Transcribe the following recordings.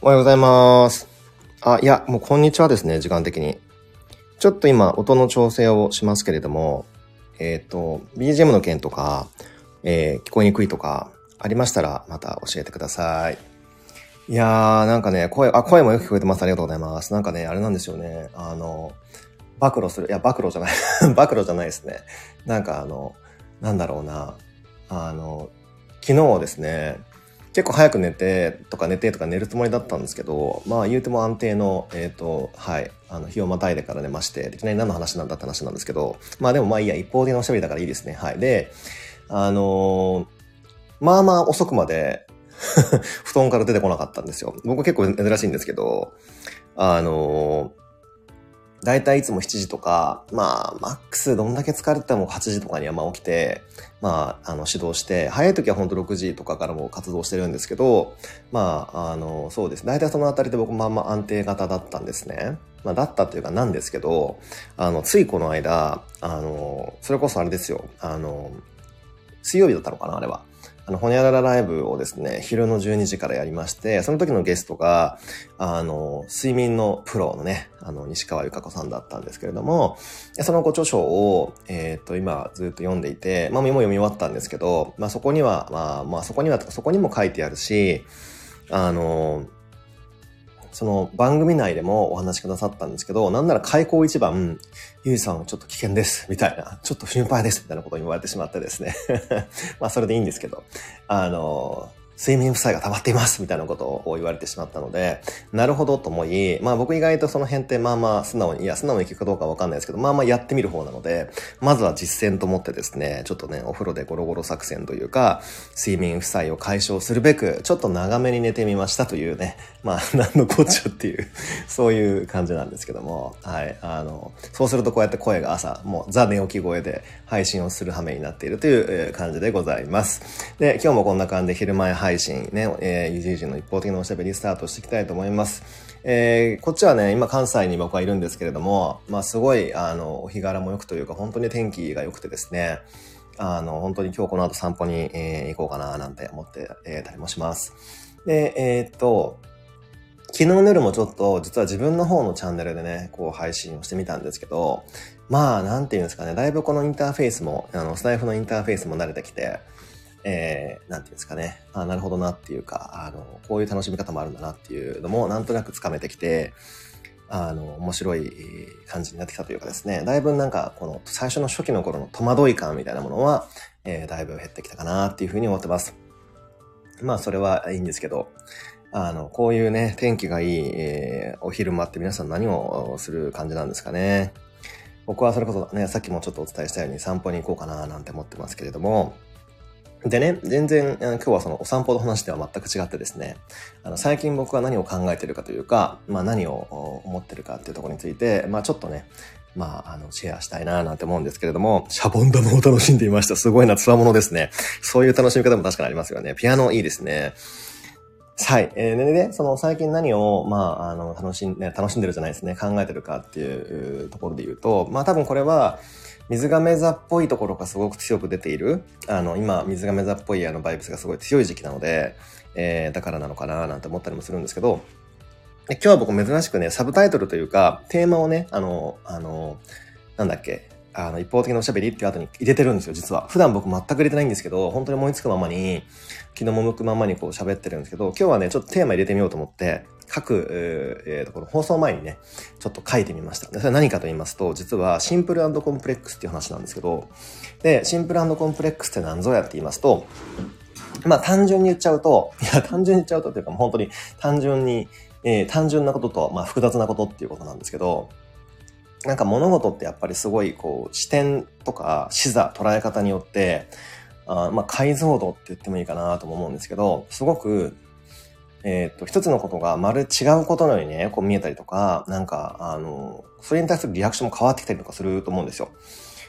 おはようございます。あ、いや、もうこんにちはですね、時間的に。ちょっと今、音の調整をしますけれども、えっ、と、BGM の件とか、えー聞こえにくいとか、ありましたら、また教えてください。いやー、なんかね、声、あ、声もよく聞こえてます。ありがとうございます。なんかね、あれなんですよね。あの、暴露する。いや、暴露じゃない。暴露じゃないですね。なんかあの、なんだろうな。あの、昨日ですね、結構早く寝てとか寝てとか寝るつもりだったんですけど、まあ言うても安定の、えっ、と、はい、あの、日をまたいでから寝まして、いきなり何の話なんだって話なんですけど、まあでもまあいいや、一方的なおしゃべりだからいいですね。はい。で、あのーまあまあ遅くまで 布団から出てこなかったんですよ。僕結構珍しいんですけど、あのー、だいたいいつも7時とか、まあ、マックスどんだけ疲れてても8時とかにはまあ起きて、まあ、あの、指導して、早い時は本当6時とかからも活動してるんですけど、まあ、あの、そうです。大体そのあたりで僕まあんま安定型だったんですね。まあ、だったっていうかなんですけど、あの、ついこの間、あの、それこそあれですよ、あの、水曜日だったのかな、あれは。あの、ほにゃららライブをですね、昼の12時からやりまして、その時のゲストが、あの、睡眠のプロのね、あの、西川由香子さんだったんですけれども、そのご著書を、えっ、と、今ずっと読んでいて、まあ、もう読み終わったんですけど、まあ、そこには、まあ、まあ、そこには、そこにも書いてあるし、あの、その番組内でもお話しくださったんですけど、なんなら開口一番、ゆいさんはちょっと危険です、みたいな、ちょっと心配です、みたいなことを言われてしまってですね。まあそれでいいんですけど、あの、睡眠負債が溜まっています、みたいなことを言われてしまったので、なるほどと思い、まあ僕意外とその辺ってまあまあ素直に、いや素直に聞くかどうかわかんないですけど、まあまあやってみる方なので、まずは実践と思ってですね、ちょっとね、お風呂でゴロゴロ作戦というか、睡眠負債を解消するべく、ちょっと長めに寝てみましたというね、まあ何のこっちゃっていう、そういう感じなんですけども、はい、あの、そうするとこうやって声が朝、もうザ寝起き声で配信をする羽目になっているという感じでございます。で、今日もこんな感じで昼前配配信ね、えー、ゆじゆじの一方的なおしゃべりスタートしていきたいと思います。えーこっちはね、今関西に僕はいるんですけれども、まあすごい、あの、お日柄も良くというか、本当に天気が良くてですね、あの、本当に今日この後散歩に、えー行こうかななんて思って、えーたりもします。で、えーっと、昨日の夜もちょっと、実は自分の方のチャンネルでね、こう配信をしてみたんですけど、まあ、なんていうんですかね、だいぶこのインターフェースも、あの、スタイフのインターフェースも慣れてきて、えー、なんていうんですかね、あなるほどなっていうか、あの、こういう楽しみ方もあるんだなっていうのも、なんとなくつかめてきて、あの、面白い感じになってきたというかですね、だいぶなんか、この最初の初期の頃の戸惑い感みたいなものは、えーだいぶ減ってきたかなっていうふうに思ってます。まあ、それはいいんですけど、あの、こういうね、天気がいい、えーお昼間って皆さん何をする感じなんですかね。僕はそれこそね、さっきもちょっとお伝えしたように散歩に行こうかななんて思ってますけれども、でね、全然、今日はそのお散歩の話では全く違ってですね、あの最近僕は何を考えてるかというか、まあ何を思ってるかっていうところについて、まあちょっとね、まあ、あの、シェアしたいななんて思うんですけれども、シャボン玉を楽しんでいました。すごいな、つわものですね。そういう楽しみ方も確かにありますよね。ピアノいいですね。はい。えー、でね、その最近何を、まあ、あの、楽しん、ね、楽しんでるじゃないですね。考えてるかっていうところで言うと、まあ多分これは、水亀座っぽいところがすごく強く出ている。あの、今、水亀座っぽいあの、バイブスがすごい強い時期なので、えー、だからなのかななんて思ったりもするんですけど、今日は僕珍しくね、サブタイトルというか、テーマをね、あの、あの、なんだっけ、あの、一方的なおしゃべりっていう後に入れてるんですよ、実は。普段僕全く入れてないんですけど、本当に思いつくままに、気の向くままにこう喋ってるんですけど、今日はね、ちょっとテーマ入れてみようと思って、各、えーところ放送前にね、ちょっと書いてみました。でそれは何かと言いますと、実はシンプルコンプレックスっていう話なんですけど、で、シンプルコンプレックスって何ぞやって言いますと、まあ単純に言っちゃうと、いや単純に言っちゃうとっていうかもう本当に単純に、えー単純なことと、まあ複雑なことっていうことなんですけど、なんか物事ってやっぱりすごいこう視点とか視座、捉え方によって、あまあ解像度って言ってもいいかなとも思うんですけど、すごく、えっ、と、一つのことがまる違うことのようにね、こう見えたりとか、なんか、あの、それに対するリアクションも変わってきたりとかすると思うんですよ。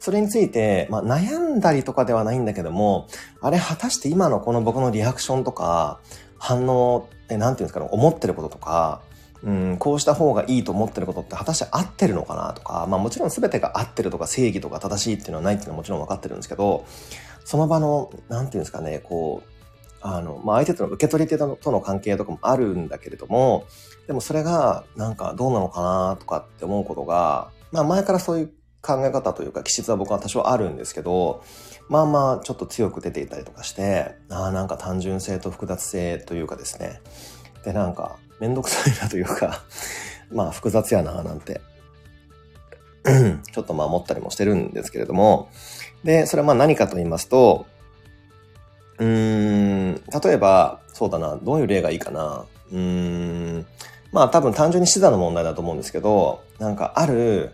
それについて、まあ悩んだりとかではないんだけども、あれ果たして今のこの僕のリアクションとか、反応ってなんていうんですかね、思ってることとか、うん、こうした方がいいと思ってることって果たして合ってるのかなとか、まあもちろん全てが合ってるとか正義とか正しいっていうのはないっていうのはもちろん分かってるんですけど、その場の、なんていうんですかね、こう、あの、まあ、相手との受け取り手との関係とかもあるんだけれども、でもそれが、なんかどうなのかなとかって思うことが、まあ、前からそういう考え方というか気質は僕は多少あるんですけど、まあまあちょっと強く出ていたりとかして、ああなんか単純性と複雑性というかですね。で、なんかめんどくさいなというか まあ複雑やななんてちょっとまあ思ったりもしてるんですけれども、で、それはまあ何かと言いますと、うーん、例えば、そうだな、どういう例がいいかな。うーん、まあ多分単純に視座の問題だと思うんですけど、なんかある、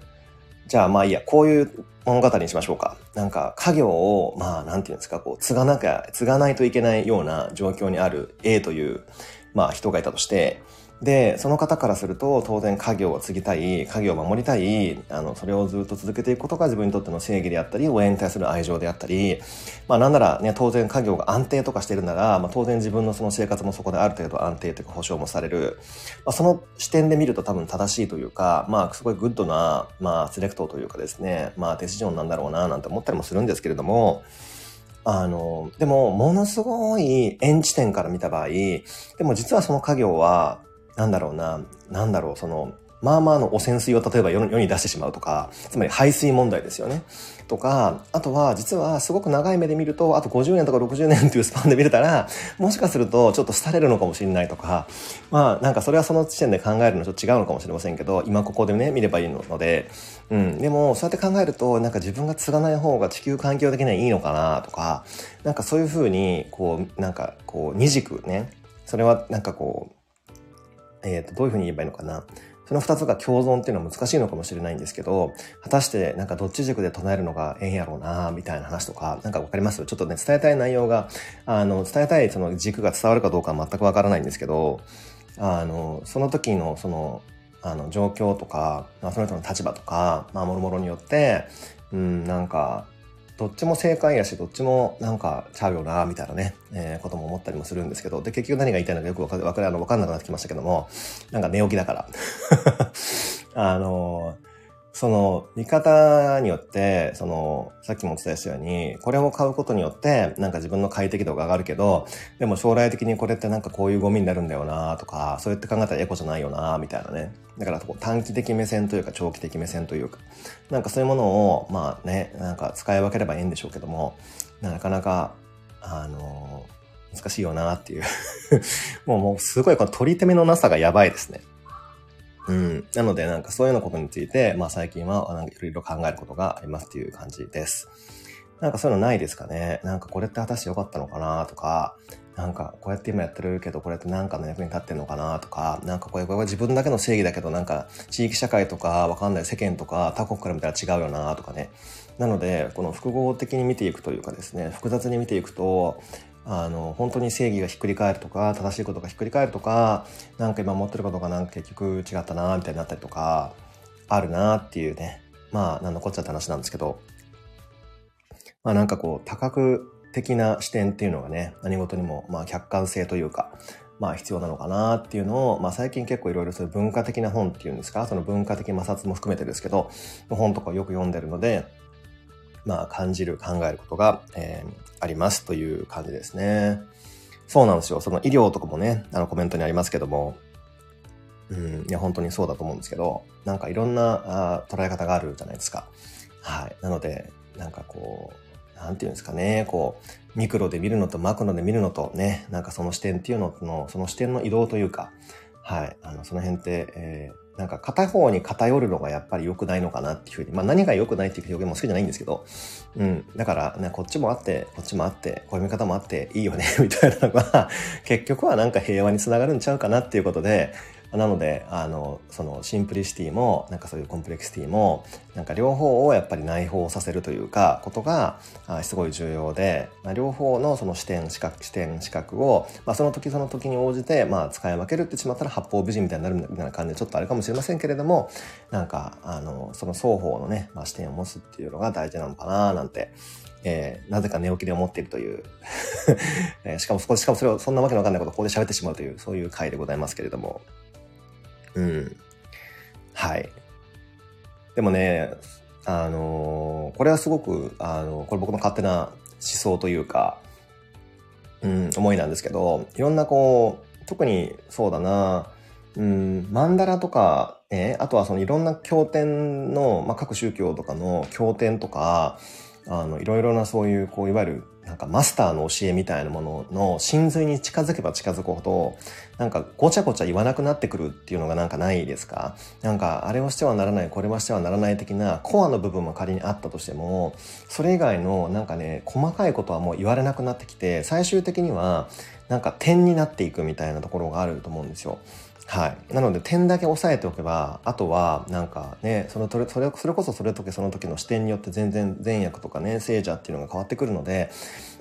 じゃあまあいいや、こういう物語にしましょうか。なんか家業を、まあなんていうんですか、こう、継がなきゃ、継がないといけないような状況にある A という、まあ人がいたとして、で、その方からすると、当然家業を継ぎたい、家業を守りたい、あの、それをずっと続けていくことが自分にとっての正義であったり、親に対する愛情であったり、まあなんならね、当然家業が安定とかしてるなら、まあ当然自分のその生活もそこである程度安定というか保障もされる。まあその視点で見ると多分正しいというか、まあすごいグッドな、まあセレクトというかですね、まあ decision なんだろうななんて思ったりもするんですけれども、あの、でも、ものすごい遠地点から見た場合、でも実はその家業は、なんだろうな、なんだろう、その、まあまあの汚染水を例えば世に出してしまうとか、つまり排水問題ですよね。とか、あとは実はすごく長い目で見ると、あと50年とか60年というスパンで見れたら、もしかするとちょっと廃れるのかもしれないとか、まあなんかそれはその時点で考えるのと違うのかもしれませんけど、今ここでね、見ればいいので、うん。でも、そうやって考えると、なんか自分が継がない方が地球環境的にはいいのかなとか、なんかそういうふうに、こう、なんかこう、二軸ね、それはなんかこう、えっ、ー、と、どういうふうに言えばいいのかな。その二つが共存っていうのは難しいのかもしれないんですけど、果たしてなんかどっち軸で唱えるのがええんやろうな、みたいな話とか、なんかわかります？ちょっとね、伝えたい内容が、あの、伝えたいその軸が伝わるかどうかは全くわからないんですけど、あの、その時のその、あの、状況とか、まあその人の立場とか、まあ、もろもろによって、うん、なんか、どっちも正解やし、どっちもなんかちゃうよな、みたいなね、えー、ことも思ったりもするんですけど、で、結局何が言いたいのかよくわかわかあの、わかんなくなってきましたけども、なんか寝起きだから。あのその見方によって、その、さっきもお伝えしたように、これを買うことによって、なんか自分の快適度が上がるけど、でも将来的にこれってなんかこういうゴミになるんだよなとか、そうやって考えたらエコじゃないよなみたいなね。だから短期的目線というか長期的目線というか、なんかそういうものを、まあね、なんか使い分ければいいんでしょうけども、なかなか、あの難しいよなっていう もう、もうすごいこの取り手目のなさがやばいですね。うん。なので、なんかそういうようなことについて、まあ最近は、なんかいろいろ考えることがありますっていう感じです。なんかそういうのないですかね？なんかこれって果たして良かったのかなとか、なんかこうやって今やってるけどこれって何かの役に立ってんのかなとか、なんかこれこれは自分だけの正義だけどなんか地域社会とかわかんない世間とか他国から見たら違うよなとかね。なので、この複合的に見ていくというかですね、複雑に見ていくと、あの、本当に正義がひっくり返るとか、正しいことがひっくり返るとか、なんか今持ってることがなんか結局違ったな、みたいになったりとか、あるなっていうね。まあ、なんのこっちゃって話なんですけど、まあなんかこう、多角的な視点っていうのがね、何事にも、まあ客観性というか、まあ必要なのかなっていうのを、まあ最近結構いろいろそういう文化的な本っていうんですか、その文化的摩擦も含めてですけど、本とかよく読んでるので、まあ感じる、考えることが、えー、ありますという感じですね。そうなんですよ。その医療とかもね、あのコメントにありますけども、うん、いや本当にそうだと思うんですけど、なんかいろんなあ捉え方があるじゃないですか。はい。なので、なんかこう、なんていうんですかね、こう、ミクロで見るのとマクロで見るのとね、なんかその視点っていうのの、その視点の移動というか、はい。あの、その辺って、えーなんか片方に偏るのがやっぱり良くないのかなっていうふうに、まあ何が良くないっていう表現も好きじゃないんですけど、うん。だからね、こっちもあって、こっちもあって、こういう見方もあっていいよね、みたいなのが、結局はなんか平和につながるんちゃうかなっていうことで、なので、あの、そのシンプリシティも、なんかそういうコンプレクシティも、なんか両方をやっぱり内包させるというか、ことが、あすごい重要で、まあ、両方のその視点、視覚、視点、視覚を、まあその時その時に応じて、まあ使い分けるってしまったら八方美人みたいになるみたいな感じでちょっとあるかもしれませんけれども、なんか、あの、その双方のね、まあ視点を持つっていうのが大事なのかななんて、えー、なぜか寝起きで思っているという えー、しかもそこ、しかもそれをそんなわけのわかんないことをここで喋ってしまうという、そういう回でございますけれども。うん。はい。でもね、あのー、これはすごく、あの、これ僕の勝手な思想というか、うん、思いなんですけど、いろんなこう、特にそうだな、うん、マンダラとか、ね、あとはそのいろんな経典の、まあ、各宗教とかの経典とか、あの、いろいろなそういう、こう、いわゆる、なんかマスターの教えみたいなものの真髄に近づけば近づくほど、なんかごちゃごちゃ言わなくなってくるっていうのがなんかないですか？なんかあれをしてはならない、これはしてはならない的なコアの部分も仮にあったとしても、それ以外のなんかね、細かいことはもう言われなくなってきて、最終的にはなんか点になっていくみたいなところがあると思うんですよ。はい。なので点だけ押さえておけば、あとはなんかね、そのそれそれそれこそそれ時その時の視点によって全然善悪とかね、聖者っていうのが変わってくるので、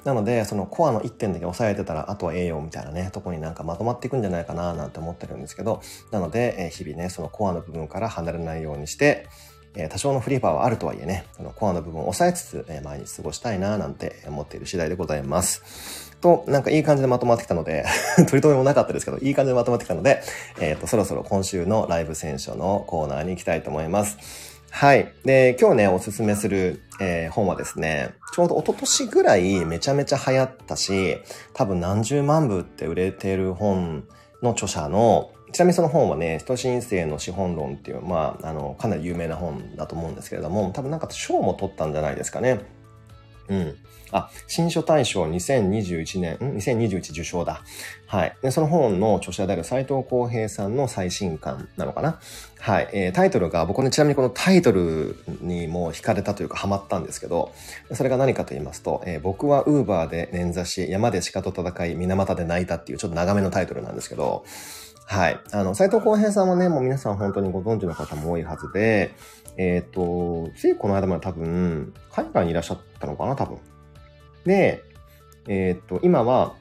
なのでそのコアの1点だけ押さえてたら、あとは栄養みたいなね、とこになんかまとまっていくんじゃないかななんて思ってるんですけど、なので、え日々ね、そのコアの部分から離れないようにして、え多少のフリーパーはあるとはいえね、そのコアの部分を押さえつつ、え毎日過ごしたいななんて思っている次第でございます。と、なんかいい感じでまとまってきたので 取り留めもなかったですけど、いい感じでまとまってきたので、えっ、ー、と、そろそろ今週のライブ選書のコーナーに行きたいと思います。はい。で、今日ね、おすすめする、えー、本はですね、ちょうど一昨年ぐらいめちゃめちゃ流行ったし、多分何十万部って売れてる本の著者の、ちなみにその本はね、人申請の資本論っていう、まあ、あの、かなり有名な本だと思うんですけれども、多分なんか賞も取ったんじゃないですかね。うん。あ、新書大賞2021年、ん ?2021 受賞だ。はい。で、その本の著者である斎藤浩平さんの最新刊なのかな？はい。えー、タイトルが、僕ね、ちなみにこのタイトルにも惹かれたというかハマったんですけど、それが何かと言いますと、えー、僕はウーバーで捻挫し、山で鹿と戦い、水俣で泣いたっていうちょっと長めのタイトルなんですけど、はい。あの、斎藤浩平さんはね、もう皆さん本当にご存知の方も多いはずで、えっ、ー、と、ついこの間まで多分、海外にいらっしゃったのかな、多分。で、えっ、ー、と、今は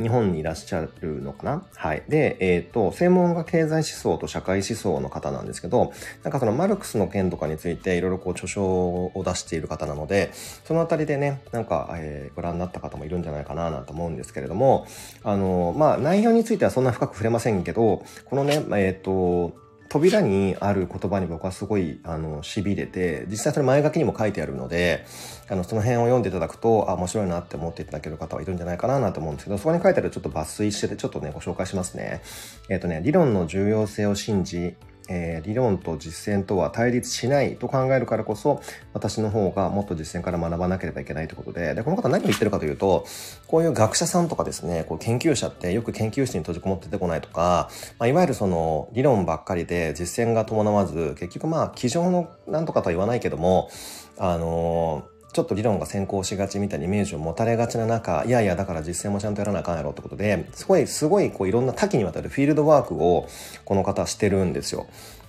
日本にいらっしゃるのかな？はい。で、えっ、ー、と、専門が経済思想と社会思想の方なんですけど、なんかそのマルクスの件とかについていろいろこう著書を出している方なので、そのあたりでね、なんか、えー、ご覧になった方もいるんじゃないかななんて思うんですけれども、あの、まあ、内容についてはそんな深く触れませんけど、このね、えっ、ー、と、扉にある言葉に僕はすごい、あの、痺れて、実際それ前書きにも書いてあるので、あの、その辺を読んでいただくと、あ、面白いなって思っていただける方はいるんじゃないかなと思うんですけど、そこに書いてあるちょっと抜粋してて、ちょっとね、ご紹介しますね。えっ、ー、とね、理論の重要性を信じ、えー、理論と実践とは対立しないと考えるからこそ、私の方がもっと実践から学ばなければいけないということで、で、この方何を言ってるかというと、こういう学者さんとかですね、こう研究者ってよく研究室に閉じこもって出てこないとか、まあ、いわゆるその理論ばっかりで実践が伴わず、結局まあ、机上のなんとかとは言わないけども、あのーちょっと理論が先行しがちみたいなイメージを持たれがちな中、いやいや、だから実践もちゃんとやらなあかんやろってことで、すごい、すごい、こう、いろんな多岐にわたるフィールドワークを、この方はしてるんですよ。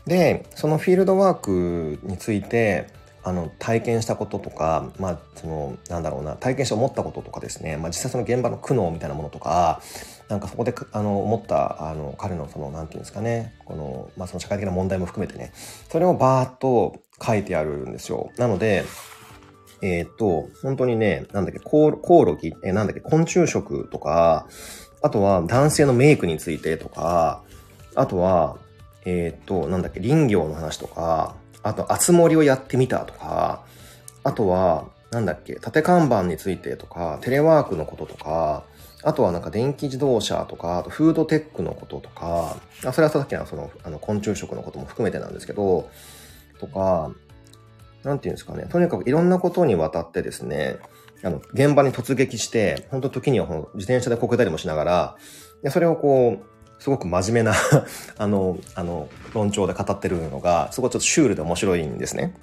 でそのフィールドワークについてあの体験したこととか、まあ、そのなんだろうな体験して思ったこととかですね、まあ、実際その現場の苦悩みたいなものとかなんかそこであの思ったあの彼のそのなんていうんですかねこの,、まあその社会的な問題も含めてねそれをバーッと書いてあるんですよ。なのでえっ、と、本当にね、なんだっけ、コオロギ、えー、なんだっけ、昆虫食とか、あとは男性のメイクについてとか、あとは、えっ、と、なんだっけ、林業の話とか、あと、あつ森をやってみたとか、あとは、なんだっけ、縦看板についてとか、テレワークのこととか、あとはなんか電気自動車とか、あとフードテックのこととか、あそれはさっきのその、あの、昆虫食のことも含めてなんですけど、とか、なんていうんですかね、とにかくいろんなことにわたってですね、あの、現場に突撃して、本当時には自転車でこけたりもしながら、でそれをこう、すごく真面目な あの、あの、論調で語ってるのが、すごいちょっとシュールで面白いんですね。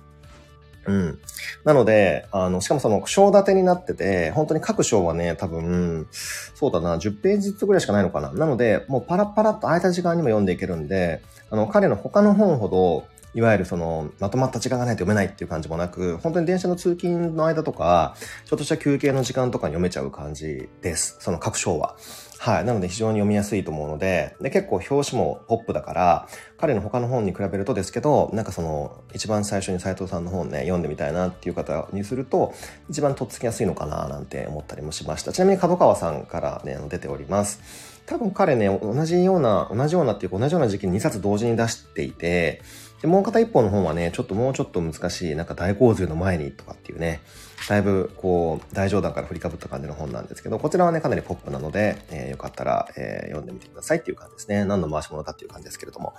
うん。なので、あの、しかもその、章立てになってて、本当に各章はね、多分、そうだな、10ページずつぐらいしかないのかな。なので、もうパラパラっと空いた時間にも読んでいけるんで、あの、彼の他の本ほど、いわゆるその、まとまった時間がないと読めないっていう感じもなく、本当に電車の通勤の間とか、ちょっとした休憩の時間とかに読めちゃう感じです。その各章は。はい。なので非常に読みやすいと思うので、で、結構表紙もポップだから、彼の他の本に比べるとですけど、なんかその、一番最初に斉藤さんの本ね、読んでみたいなっていう方にすると、一番とっつきやすいのかななんて思ったりもしました。ちなみに角川さんからね、出ております。多分彼ね、同じような、同じようなっていうか同じような時期に2冊同時に出していて、で、もう片一方の本はね、ちょっともうちょっと難しい、なんか大洪水の前にとかっていうね、だいぶこう、大冗談から振りかぶった感じの本なんですけど、こちらはね、かなりポップなので、えー、よかったら、えー、読んでみてくださいっていう感じですね。何の回し物かっていう感じですけれども。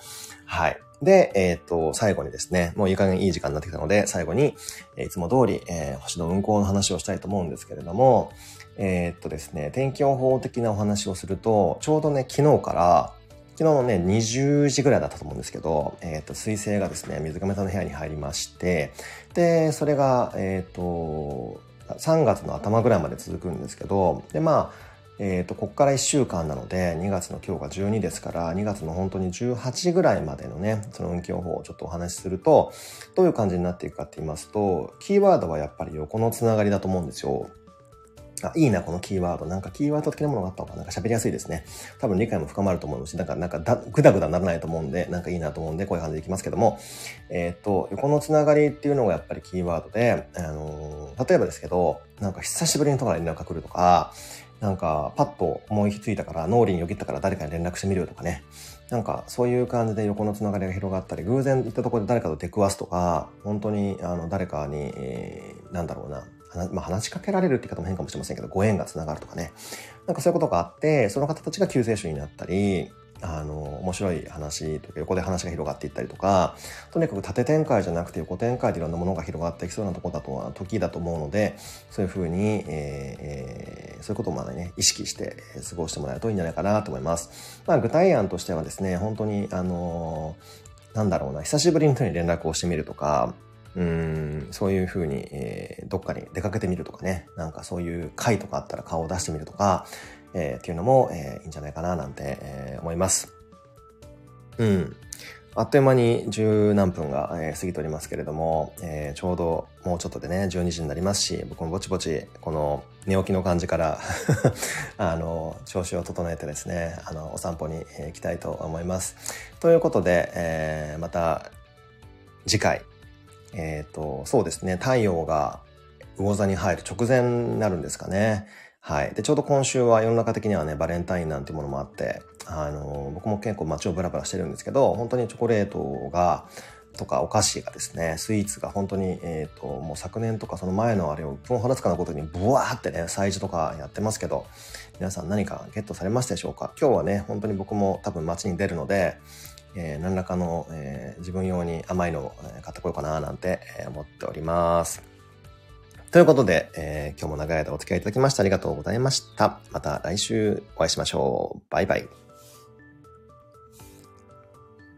はい。で、えっ、と、最後にですね、もういい加減いい時間になってきたので、最後に、えいつも通り、えー、星の運行の話をしたいと思うんですけれども、えっとですね、天気予報的なお話をすると、ちょうどね、昨日から、昨日のね、20時ぐらいだったと思うんですけど、えっ、ー、と、水星がですね、水亀さんの部屋に入りまして、で、それが、えっ、ー、と、3月の頭ぐらいまで続くんですけど、で、まあ、えっ、ー、と、ここから1週間なので、2月の今日が12ですから、2月の本当に18ぐらいまでのね、その運気予報をちょっとお話しすると、どういう感じになっていくかって言いますと、キーワードはやっぱり横のつながりだと思うんですよ。あ、いいな、このキーワード。なんかキーワード的なものがあった方がなんか喋りやすいですね。多分理解も深まると思うし、なんか、なんかだ、ぐだぐだならないと思うんで、なんかいいなと思うんで、こういう感じでいきますけども、えっ、と、横のつながりっていうのがやっぱりキーワードで、あのー、例えばですけど、なんか久しぶりにとか連絡が来るとか、なんか、パッと思いついたから、脳裏によぎったから誰かに連絡してみるとかね。なんか、そういう感じで横のつながりが広がったり、偶然行ったところで誰かと出くわすとか、本当に、あの、誰かに、えー、なんだろうな、まあ、話しかけられるって言い方も変かもしれませんけど、ご縁がつながるとかね。なんかそういうことがあって、その方たちが救世主になったり、あの、面白い話とか横で話が広がっていったりとか、とにかく縦展開じゃなくて横展開でいろんなものが広がっていきそうなところだとは、時だと思うので、そういうふうに、えー、そういうことをまだね、意識して過ごしてもらえるといいんじゃないかなと思います。まあ、具体案としてはですね、本当に、あのなんだろうな、久しぶりの人に連絡をしてみるとか、うん、そういうふうに、えー、どっかに出かけてみるとかね、なんかそういう会とかあったら顔を出してみるとか、えー、っていうのも、えー、いいんじゃないかななんて、えー、思います。うん。あっという間に十何分が、えー、過ぎておりますけれども、えー、ちょうどもうちょっとでね、12時になりますし、僕もぼちぼち、この寝起きの感じから あの、調子を整えてですね、あの、お散歩に行きたいと思います。ということで、えー、また次回、えっ、ー、と、そうですね、太陽が魚座に入る直前になるんですかね。はい。で、ちょうど今週は世の中的にはね、バレンタインなんていうものもあって、あの、僕も結構街をブラブラしてるんですけど、本当にチョコレートが、とかお菓子がですね、スイーツが本当に、えっ、ー、と、もう昨年とかその前のあれを、分ほどつかのことにブワーってね、催事とかやってますけど、皆さん何かゲットされましたでしょうか？今日はね、本当に僕も多分街に出るので、えー、何らかの、えー、自分用に甘いのを買ってこようかななんて思っております。ということで、えー、今日も長い間お付き合いいただきましてありがとうございました。また来週お会いしましょう。バイバイ。